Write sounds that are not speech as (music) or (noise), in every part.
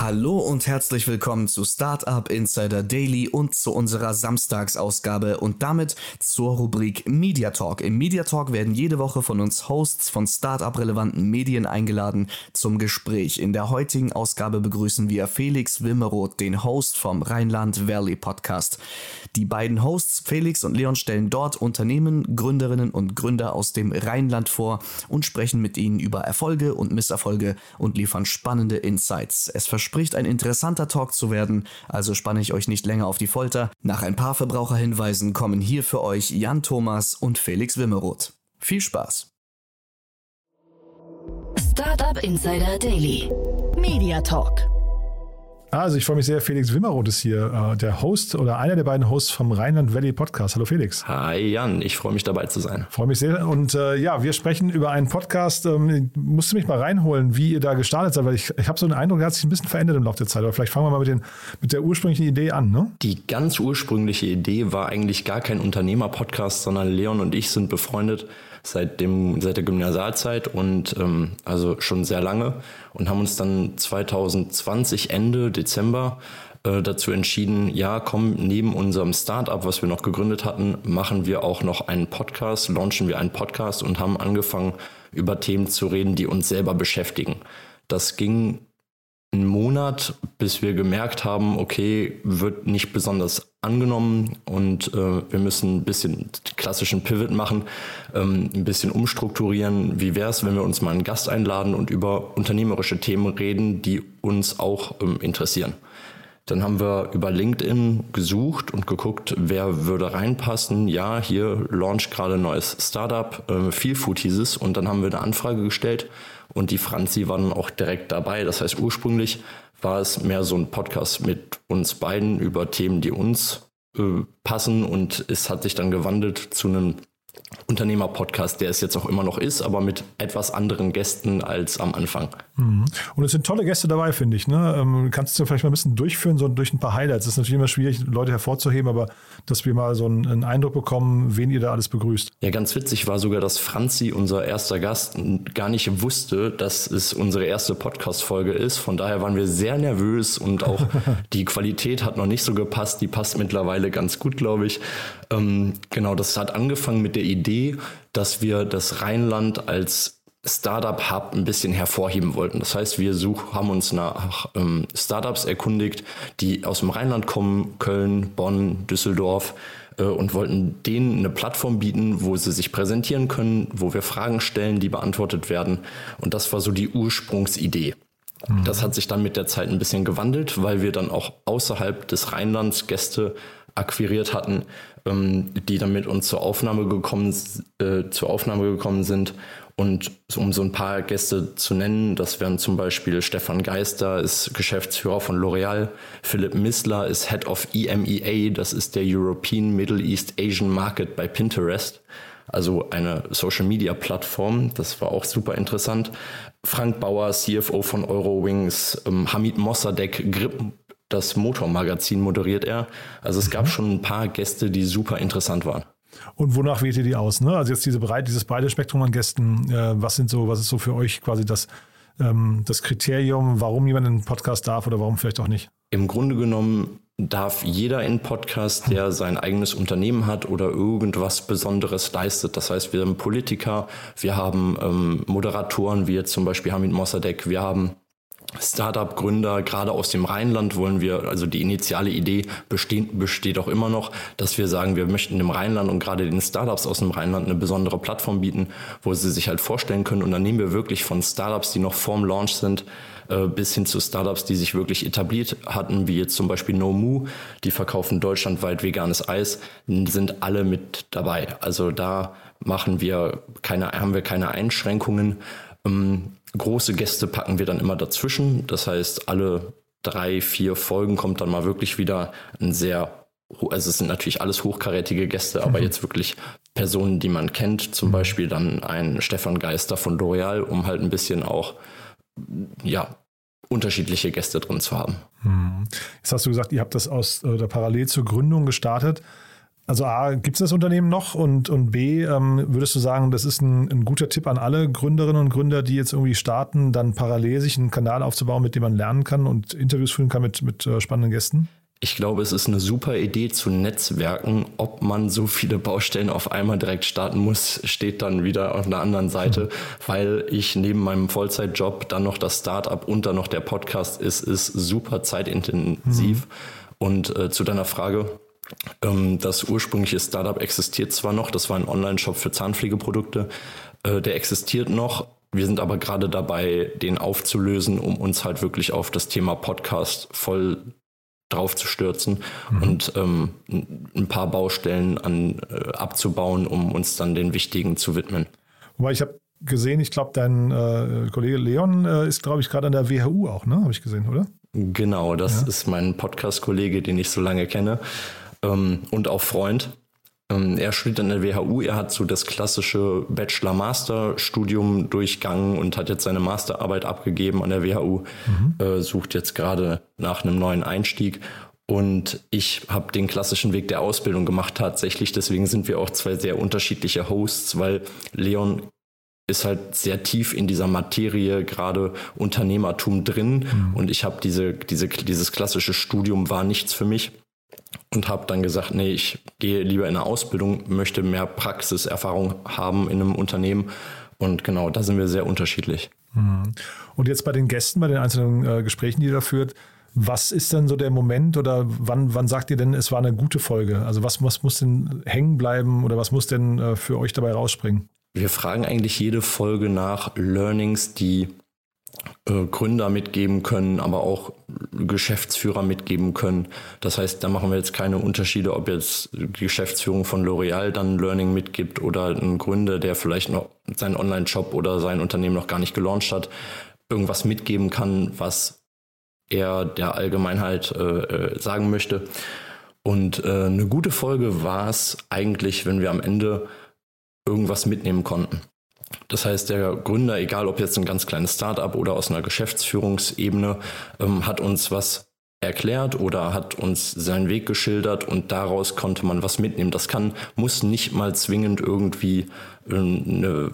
Hallo und herzlich willkommen zu Startup Insider Daily und zu unserer Samstagsausgabe und damit zur Rubrik Media Talk. Im Media Talk werden jede Woche von uns Hosts von Startup-relevanten Medien eingeladen zum Gespräch. In der heutigen Ausgabe begrüßen wir Felix Wimmeroth, den Host vom Rheinland Valley Podcast. Die beiden Hosts Felix und Leon stellen dort Unternehmen, Gründerinnen und Gründer aus dem Rheinland vor und sprechen mit ihnen über Erfolge und Misserfolge und liefern spannende Insights. Es verspricht ein interessanter Talk zu werden, also spanne ich euch nicht länger auf die Folter. Nach ein paar Verbraucherhinweisen kommen hier für euch Jan Thomas und Felix Wimmeroth. Viel Spaß! Startup Insider Daily. Media Talk. Also ich freue mich sehr, Felix Wimmeroth ist hier, äh, der Host oder einer der beiden Hosts vom Rheinland Valley Podcast. Hallo Felix. Hi Jan, ich freue mich dabei zu sein. Freue mich sehr. Und äh, ja, wir sprechen über einen Podcast. Ähm, musst du mich mal reinholen, wie ihr da gestartet seid, weil ich, ich habe so einen Eindruck, der hat sich ein bisschen verändert im Laufe der Zeit. Aber vielleicht fangen wir mal mit, den, mit der ursprünglichen Idee an. Ne? Die ganz ursprüngliche Idee war eigentlich gar kein Unternehmer-Podcast, sondern Leon und ich sind befreundet seit, dem, seit der Gymnasialzeit und ähm, also schon sehr lange und haben uns dann 2020 Ende Dezember äh, dazu entschieden, ja, komm, neben unserem Startup, was wir noch gegründet hatten, machen wir auch noch einen Podcast, launchen wir einen Podcast und haben angefangen, über Themen zu reden, die uns selber beschäftigen. Das ging einen Monat, bis wir gemerkt haben, okay, wird nicht besonders angenommen und äh, wir müssen ein bisschen klassischen Pivot machen, ähm, ein bisschen umstrukturieren. Wie wäre es, wenn wir uns mal einen Gast einladen und über unternehmerische Themen reden, die uns auch ähm, interessieren? Dann haben wir über LinkedIn gesucht und geguckt, wer würde reinpassen. Ja, hier launch gerade ein neues Startup, äh, Feel Food hieß es. Und dann haben wir eine Anfrage gestellt und die Franzi war dann auch direkt dabei. Das heißt, ursprünglich war es mehr so ein Podcast mit uns beiden über Themen, die uns äh, passen und es hat sich dann gewandelt zu einem Unternehmer-Podcast, der es jetzt auch immer noch ist, aber mit etwas anderen Gästen als am Anfang. Mhm. Und es sind tolle Gäste dabei, finde ich. Ne? Ähm, kannst du vielleicht mal ein bisschen durchführen, so durch ein paar Highlights? Es ist natürlich immer schwierig, Leute hervorzuheben, aber dass wir mal so einen, einen, Eindruck bekommen, wen ihr da alles begrüßt. Ja, ganz witzig war sogar, dass Franzi, unser erster Gast, gar nicht wusste, dass es unsere erste Podcast-Folge ist. Von daher waren wir sehr nervös und auch (laughs) die Qualität hat noch nicht so gepasst. Die passt mittlerweile ganz gut, glaube ich. Ähm, genau, das hat angefangen mit der Idee, dass wir das Rheinland als Startup-Hub ein bisschen hervorheben wollten. Das heißt, wir such, haben uns nach ähm, Startups erkundigt, die aus dem Rheinland kommen, Köln, Bonn, Düsseldorf, äh, und wollten denen eine Plattform bieten, wo sie sich präsentieren können, wo wir Fragen stellen, die beantwortet werden. Und das war so die Ursprungsidee. Mhm. Das hat sich dann mit der Zeit ein bisschen gewandelt, weil wir dann auch außerhalb des Rheinlands Gäste akquiriert hatten, ähm, die dann mit uns zur Aufnahme gekommen, äh, zur Aufnahme gekommen sind. Und um so ein paar Gäste zu nennen, das wären zum Beispiel Stefan Geister, ist Geschäftsführer von L'Oreal, Philipp Missler ist Head of EMEA, das ist der European Middle East Asian Market bei Pinterest, also eine Social Media Plattform, das war auch super interessant. Frank Bauer, CFO von Eurowings, ähm, Hamid Mossadegh, Grip, das Motormagazin moderiert er. Also es gab mhm. schon ein paar Gäste, die super interessant waren. Und wonach wählt ihr die aus? Ne? Also jetzt diese breit, dieses breite Spektrum an Gästen, äh, was sind so, was ist so für euch quasi das, ähm, das Kriterium, warum jemand einen Podcast darf oder warum vielleicht auch nicht? Im Grunde genommen darf jeder in Podcast, der sein eigenes Unternehmen hat oder irgendwas Besonderes leistet. Das heißt, wir haben Politiker, wir haben ähm, Moderatoren, wie jetzt zum Beispiel Hamid Mossadegh, wir haben Startup-Gründer, gerade aus dem Rheinland wollen wir, also die initiale Idee besteht, besteht auch immer noch, dass wir sagen, wir möchten dem Rheinland und gerade den Startups aus dem Rheinland eine besondere Plattform bieten, wo sie sich halt vorstellen können. Und dann nehmen wir wirklich von Startups, die noch vorm Launch sind, äh, bis hin zu Startups, die sich wirklich etabliert hatten, wie jetzt zum Beispiel NoMu, die verkaufen deutschlandweit veganes Eis, sind alle mit dabei. Also da machen wir keine, haben wir keine Einschränkungen. Große Gäste packen wir dann immer dazwischen. Das heißt, alle drei, vier Folgen kommt dann mal wirklich wieder ein sehr, also es sind natürlich alles hochkarätige Gäste, aber jetzt wirklich Personen, die man kennt, zum Beispiel dann ein Stefan Geister von L'Oreal, um halt ein bisschen auch, ja, unterschiedliche Gäste drin zu haben. Jetzt hast du gesagt, ihr habt das aus oder parallel zur Gründung gestartet. Also A, gibt es das Unternehmen noch und, und B, ähm, würdest du sagen, das ist ein, ein guter Tipp an alle Gründerinnen und Gründer, die jetzt irgendwie starten, dann parallel sich einen Kanal aufzubauen, mit dem man lernen kann und Interviews führen kann mit, mit äh, spannenden Gästen? Ich glaube, es ist eine super Idee zu netzwerken. Ob man so viele Baustellen auf einmal direkt starten muss, steht dann wieder auf einer anderen Seite, weil ich neben meinem Vollzeitjob dann noch das Startup und dann noch der Podcast ist, ist super zeitintensiv. Und äh, zu deiner Frage, das ursprüngliche Startup existiert zwar noch, das war ein Online-Shop für Zahnpflegeprodukte, äh, der existiert noch. Wir sind aber gerade dabei, den aufzulösen, um uns halt wirklich auf das Thema Podcast voll drauf zu stürzen und ähm, ein paar Baustellen an, äh, abzubauen, um uns dann den wichtigen zu widmen. Wobei ich habe gesehen, ich glaube, dein äh, Kollege Leon äh, ist, glaube ich, gerade an der WHU auch, ne? Habe ich gesehen, oder? Genau, das ist mein Podcast-Kollege, den ich so lange kenne ähm, und auch Freund. Ähm, er studiert an der WHU, er hat so das klassische Bachelor-Master-Studium durchgangen und hat jetzt seine Masterarbeit abgegeben an der WHU, äh, sucht jetzt gerade nach einem neuen Einstieg. Und ich habe den klassischen Weg der Ausbildung gemacht tatsächlich. Deswegen sind wir auch zwei sehr unterschiedliche Hosts, weil Leon ist halt sehr tief in dieser Materie, gerade Unternehmertum drin. Und ich habe diese, diese, dieses klassische Studium war nichts für mich und habe dann gesagt, nee, ich gehe lieber in eine Ausbildung, möchte mehr Praxiserfahrung haben in einem Unternehmen. Und genau, da sind wir sehr unterschiedlich. Und jetzt bei den Gästen, bei den einzelnen äh, Gesprächen, die ihr da führt, was ist denn so der Moment oder wann, wann sagt ihr denn, es war eine gute Folge? Also was, was muss denn hängen bleiben oder was muss denn äh, für euch dabei rausspringen? Wir fragen eigentlich jede Folge nach Learnings, die Gründer mitgeben können, aber auch Geschäftsführer mitgeben können. Das heißt, da machen wir jetzt keine Unterschiede, ob jetzt die Geschäftsführung von L'Oreal dann Learning mitgibt oder ein Gründer, der vielleicht noch seinen Online-Shop oder sein Unternehmen noch gar nicht gelauncht hat, irgendwas mitgeben kann, was er der Allgemeinheit äh, äh, sagen möchte. Und äh, eine gute Folge war es eigentlich, wenn wir am Ende irgendwas mitnehmen konnten. Das heißt, der Gründer, egal ob jetzt ein ganz kleines Startup oder aus einer Geschäftsführungsebene, ähm, hat uns was erklärt oder hat uns seinen Weg geschildert und daraus konnte man was mitnehmen. Das kann, muss nicht mal zwingend irgendwie ähm, eine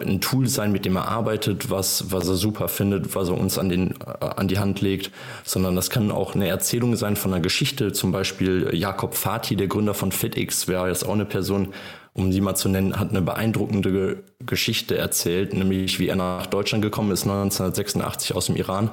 ein Tool sein, mit dem er arbeitet, was, was er super findet, was er uns an, den, äh, an die Hand legt, sondern das kann auch eine Erzählung sein von einer Geschichte. Zum Beispiel Jakob Fati, der Gründer von FitX, wäre jetzt auch eine Person, um sie mal zu nennen, hat eine beeindruckende Ge- Geschichte erzählt, nämlich wie er nach Deutschland gekommen ist, 1986 aus dem Iran.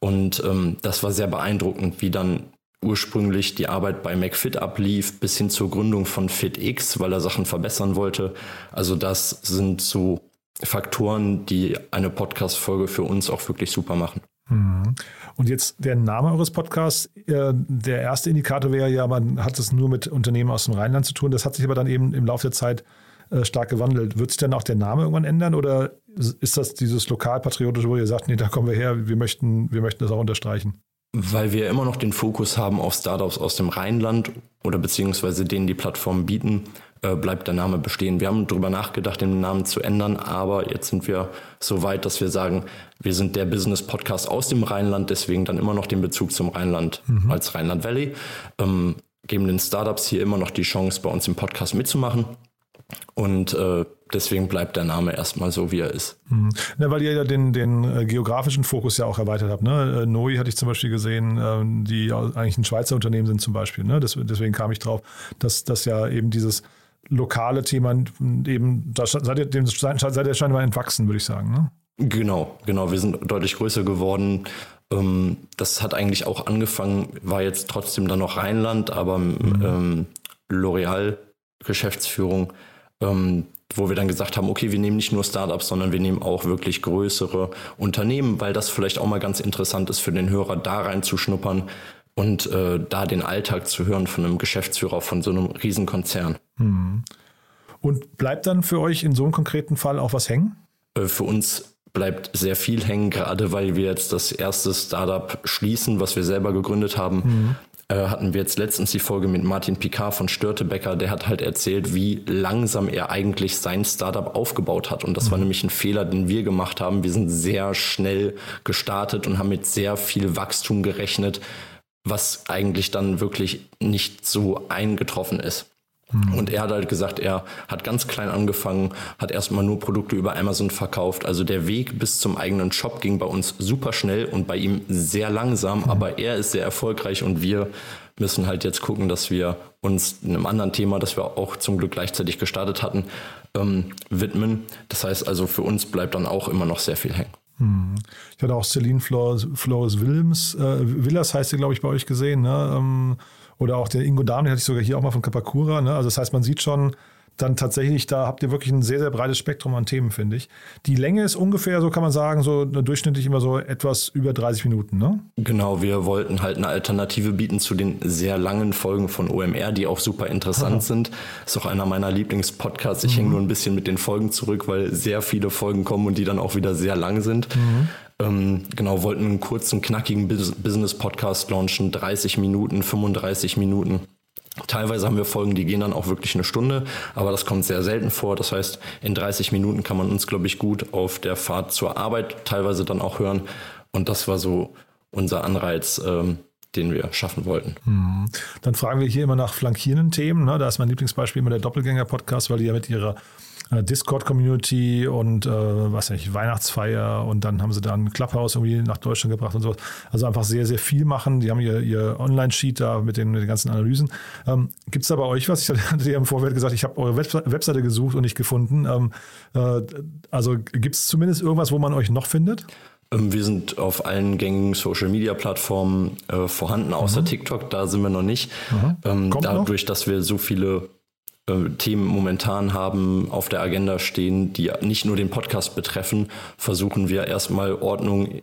Und ähm, das war sehr beeindruckend, wie dann ursprünglich die Arbeit bei McFit ablief, bis hin zur Gründung von FitX, weil er Sachen verbessern wollte. Also das sind so Faktoren, die eine Podcast-Folge für uns auch wirklich super machen. Und jetzt der Name eures Podcasts, äh, der erste Indikator wäre ja, man hat es nur mit Unternehmen aus dem Rheinland zu tun. Das hat sich aber dann eben im Laufe der Zeit äh, stark gewandelt. Wird sich dann auch der Name irgendwann ändern oder ist das dieses lokalpatriotische, wo ihr sagt, nee, da kommen wir her, wir möchten, wir möchten das auch unterstreichen? Weil wir immer noch den Fokus haben auf Startups aus dem Rheinland oder beziehungsweise denen die Plattformen bieten, äh, bleibt der Name bestehen. Wir haben darüber nachgedacht, den Namen zu ändern, aber jetzt sind wir so weit, dass wir sagen, wir sind der Business-Podcast aus dem Rheinland, deswegen dann immer noch den Bezug zum Rheinland als Rheinland Valley, ähm, geben den Startups hier immer noch die Chance, bei uns im Podcast mitzumachen. Und äh, deswegen bleibt der Name erstmal so, wie er ist. Ne, weil ihr ja den, den äh, geografischen Fokus ja auch erweitert habt. Ne? Äh, Noi hatte ich zum Beispiel gesehen, ähm, die ja eigentlich ein Schweizer Unternehmen sind zum Beispiel. Ne? Deswegen kam ich drauf, dass, dass ja eben dieses lokale Thema eben, da seid ihr, dem seid ihr scheinbar entwachsen, würde ich sagen. Ne? Genau, genau. Wir sind deutlich größer geworden. Ähm, das hat eigentlich auch angefangen, war jetzt trotzdem dann noch Rheinland, aber ähm, L'Oreal Geschäftsführung, wo wir dann gesagt haben, okay, wir nehmen nicht nur Startups, sondern wir nehmen auch wirklich größere Unternehmen, weil das vielleicht auch mal ganz interessant ist für den Hörer, da reinzuschnuppern und äh, da den Alltag zu hören von einem Geschäftsführer von so einem Riesenkonzern. Und bleibt dann für euch in so einem konkreten Fall auch was hängen? Äh, Für uns bleibt sehr viel hängen, gerade weil wir jetzt das erste Startup schließen, was wir selber gegründet haben. Mhm. Äh, hatten wir jetzt letztens die Folge mit Martin Picard von Störtebecker, der hat halt erzählt, wie langsam er eigentlich sein Startup aufgebaut hat. Und das mhm. war nämlich ein Fehler, den wir gemacht haben. Wir sind sehr schnell gestartet und haben mit sehr viel Wachstum gerechnet, was eigentlich dann wirklich nicht so eingetroffen ist. Mhm. Und er hat halt gesagt, er hat ganz klein angefangen, hat erstmal nur Produkte über Amazon verkauft. Also der Weg bis zum eigenen Shop ging bei uns super schnell und bei ihm sehr langsam, mhm. aber er ist sehr erfolgreich und wir müssen halt jetzt gucken, dass wir uns einem anderen Thema, das wir auch zum Glück gleichzeitig gestartet hatten, ähm, widmen. Das heißt also, für uns bleibt dann auch immer noch sehr viel hängen. Mhm. Ich hatte auch Celine Flores, Flores Willems, äh, Villas heißt sie, glaube ich, bei euch gesehen. Ne? Ähm, oder auch der Ingo Dahm, den hatte ich sogar hier auch mal von Kapakura. Ne? Also das heißt, man sieht schon, dann tatsächlich, da habt ihr wirklich ein sehr, sehr breites Spektrum an Themen, finde ich. Die Länge ist ungefähr, so kann man sagen, so durchschnittlich immer so etwas über 30 Minuten, ne? Genau, wir wollten halt eine Alternative bieten zu den sehr langen Folgen von OMR, die auch super interessant Aha. (laughs) sind. Ist auch einer meiner Lieblingspodcasts. Ich mhm. hänge nur ein bisschen mit den Folgen zurück, weil sehr viele Folgen kommen und die dann auch wieder sehr lang sind. Mhm. Ähm, genau, wollten einen kurzen, knackigen Business-Podcast launchen, 30 Minuten, 35 Minuten. Teilweise haben wir Folgen, die gehen dann auch wirklich eine Stunde, aber das kommt sehr selten vor. Das heißt, in 30 Minuten kann man uns, glaube ich, gut auf der Fahrt zur Arbeit teilweise dann auch hören. Und das war so unser Anreiz, ähm, den wir schaffen wollten. Hm. Dann fragen wir hier immer nach flankierenden Themen. Ne? Da ist mein Lieblingsbeispiel immer der Doppelgänger-Podcast, weil die ja mit ihrer Discord-Community und äh, was nicht, Weihnachtsfeier und dann haben sie dann Clubhouse irgendwie nach Deutschland gebracht und so. Also einfach sehr, sehr viel machen. Die haben ihr, ihr Online-Sheet da mit den, mit den ganzen Analysen. Ähm, Gibt es da bei euch was? Ich (laughs) hatte ja im Vorfeld gesagt, ich habe eure Web Webseite gesucht und nicht gefunden. Ähm, äh, also gibt es zumindest irgendwas, wo man euch noch findet? Ähm, wir sind auf allen gängigen Social Media Plattformen äh, vorhanden, außer mhm. TikTok, da sind wir noch nicht. Mhm. Ähm, dadurch, noch? dass wir so viele äh, Themen momentan haben, auf der Agenda stehen, die nicht nur den Podcast betreffen, versuchen wir erstmal Ordnung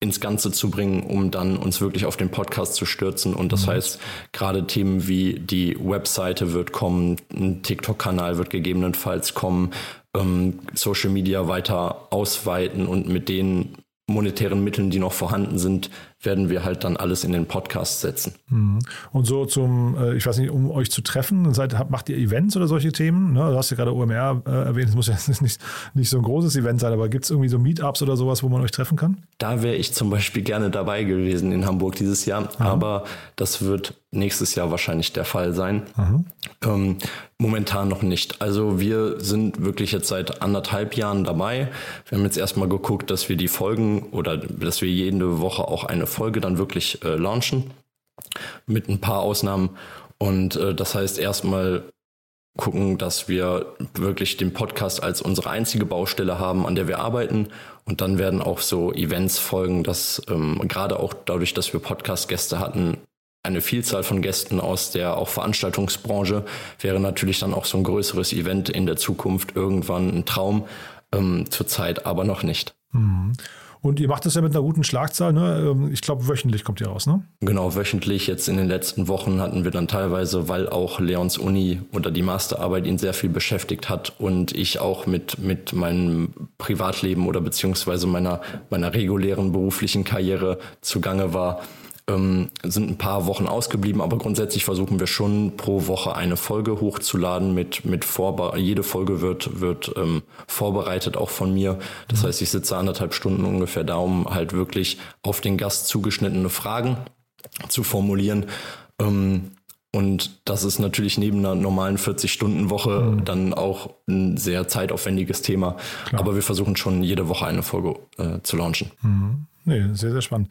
ins Ganze zu bringen, um dann uns wirklich auf den Podcast zu stürzen. Und das mhm. heißt, gerade Themen wie die Webseite wird kommen, ein TikTok-Kanal wird gegebenenfalls kommen, ähm, Social Media weiter ausweiten und mit den monetären Mitteln, die noch vorhanden sind, werden wir halt dann alles in den Podcast setzen. Mhm. Und so zum, äh, ich weiß nicht, um euch zu treffen, seid, macht ihr Events oder solche Themen? Ne? Du hast ja gerade OMR äh, erwähnt, es muss ja (laughs) nicht, nicht so ein großes Event sein, aber gibt es irgendwie so Meetups oder sowas, wo man euch treffen kann? Da wäre ich zum Beispiel gerne dabei gewesen in Hamburg dieses Jahr, Aha. aber das wird nächstes Jahr wahrscheinlich der Fall sein. Ähm, momentan noch nicht. Also wir sind wirklich jetzt seit anderthalb Jahren dabei. Wir haben jetzt erstmal geguckt, dass wir die Folgen oder dass wir jede Woche auch eine Folge dann wirklich äh, launchen. Mit ein paar Ausnahmen. Und äh, das heißt erstmal gucken, dass wir wirklich den Podcast als unsere einzige Baustelle haben, an der wir arbeiten. Und dann werden auch so Events folgen, dass ähm, gerade auch dadurch, dass wir Podcast-Gäste hatten, eine Vielzahl von Gästen aus der auch Veranstaltungsbranche wäre natürlich dann auch so ein größeres Event in der Zukunft irgendwann ein Traum, ähm, zurzeit aber noch nicht. Mhm. Und ihr macht das ja mit einer guten Schlagzahl, ne? Ähm, ich glaube, wöchentlich kommt ihr raus, ne? Genau, wöchentlich. Jetzt in den letzten Wochen hatten wir dann teilweise, weil auch Leons Uni oder die Masterarbeit ihn sehr viel beschäftigt hat und ich auch mit, mit meinem Privatleben oder beziehungsweise meiner, meiner regulären beruflichen Karriere zugange war, ähm, sind ein paar Wochen ausgeblieben, aber grundsätzlich versuchen wir schon pro Woche eine Folge hochzuladen mit, mit Vorbe jede Folge wird, wird ähm, vorbereitet, auch von mir. Das heißt, ich sitze anderthalb Stunden ungefähr da, um halt wirklich auf den Gast zugeschnittene Fragen zu formulieren. Ähm, und das ist natürlich neben einer normalen 40-Stunden-Woche mhm. dann auch ein sehr zeitaufwendiges Thema. Klar. Aber wir versuchen schon jede Woche eine Folge äh, zu launchen. Mhm. Nee, sehr, sehr spannend.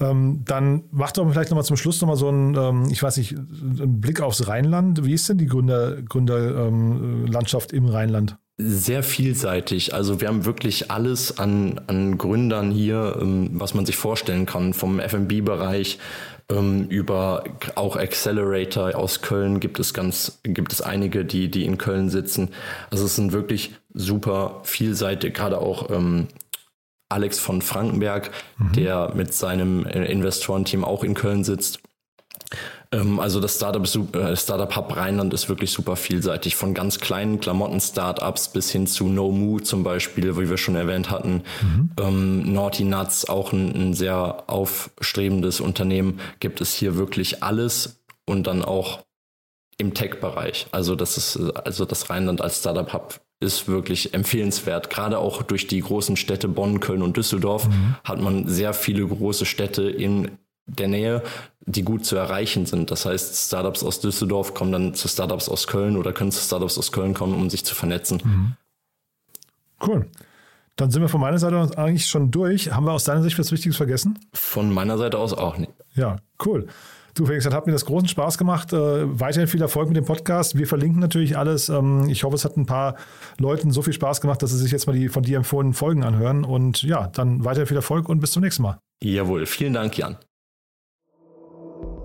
Ähm, dann mach doch vielleicht nochmal zum Schluss nochmal so einen, ähm, ich weiß nicht, einen Blick aufs Rheinland. Wie ist denn die Gründer, Gründerlandschaft ähm, im Rheinland? Sehr vielseitig. Also wir haben wirklich alles an, an Gründern hier, ähm, was man sich vorstellen kann, vom FB-Bereich ähm, über auch Accelerator aus Köln gibt es ganz, gibt es einige, die, die in Köln sitzen. Also es sind wirklich super vielseitig, gerade auch ähm, Alex von Frankenberg, mhm. der mit seinem äh, Investorenteam auch in Köln sitzt. Ähm, also das Startup, äh, Startup Hub Rheinland ist wirklich super vielseitig. Von ganz kleinen Klamotten-Startups bis hin zu No Moo zum Beispiel, wie wir schon erwähnt hatten. Mhm. Ähm, Naughty Nuts, auch ein, ein sehr aufstrebendes Unternehmen, gibt es hier wirklich alles und dann auch im Tech-Bereich. Also das ist, also das Rheinland als Startup Hub ist wirklich empfehlenswert. Gerade auch durch die großen Städte Bonn, Köln und Düsseldorf mhm. hat man sehr viele große Städte in der Nähe, die gut zu erreichen sind. Das heißt, Startups aus Düsseldorf kommen dann zu Startups aus Köln oder können zu Startups aus Köln kommen, um sich zu vernetzen. Mhm. Cool. Dann sind wir von meiner Seite aus eigentlich schon durch. Haben wir aus deiner Sicht was Wichtiges vergessen? Von meiner Seite aus auch nicht. Ja, cool. Du, Felix, das hat mir das großen Spaß gemacht. Äh, weiterhin viel Erfolg mit dem Podcast. Wir verlinken natürlich alles. Ähm, ich hoffe, es hat ein paar Leuten so viel Spaß gemacht, dass sie sich jetzt mal die von dir empfohlenen Folgen anhören. Und ja, dann weiterhin viel Erfolg und bis zum nächsten Mal. Jawohl, vielen Dank, Jan.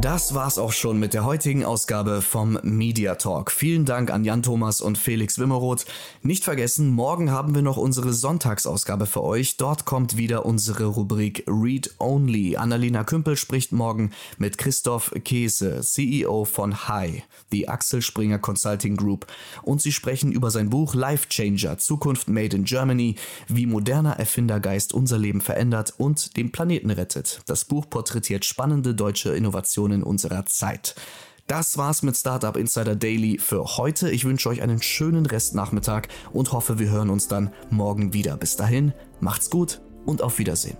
Das war's auch schon mit der heutigen Ausgabe vom Media Talk. Vielen Dank an Jan Thomas und Felix Wimmeroth. Nicht vergessen, morgen haben wir noch unsere Sonntagsausgabe für euch. Dort kommt wieder unsere Rubrik Read Only. Annalena Kümpel spricht morgen mit Christoph Käse, CEO von Hi, die Axel Springer Consulting Group. Und sie sprechen über sein Buch Life Changer, Zukunft Made in Germany, wie moderner Erfindergeist unser Leben verändert und den Planeten rettet. Das Buch porträtiert spannende deutsche Innovationen Innovationen unserer Zeit. Das war's mit Startup Insider Daily für heute. Ich wünsche euch einen schönen Restnachmittag und hoffe, wir hören uns dann morgen wieder. Bis dahin, macht's gut und auf Wiedersehen.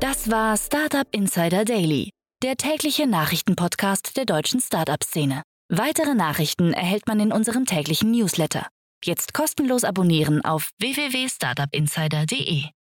Das war Startup Insider Daily, der tägliche Nachrichtenpodcast der deutschen Startup-Szene. Weitere Nachrichten erhält man in unserem täglichen Newsletter. Jetzt kostenlos abonnieren auf www.startupinsider.de.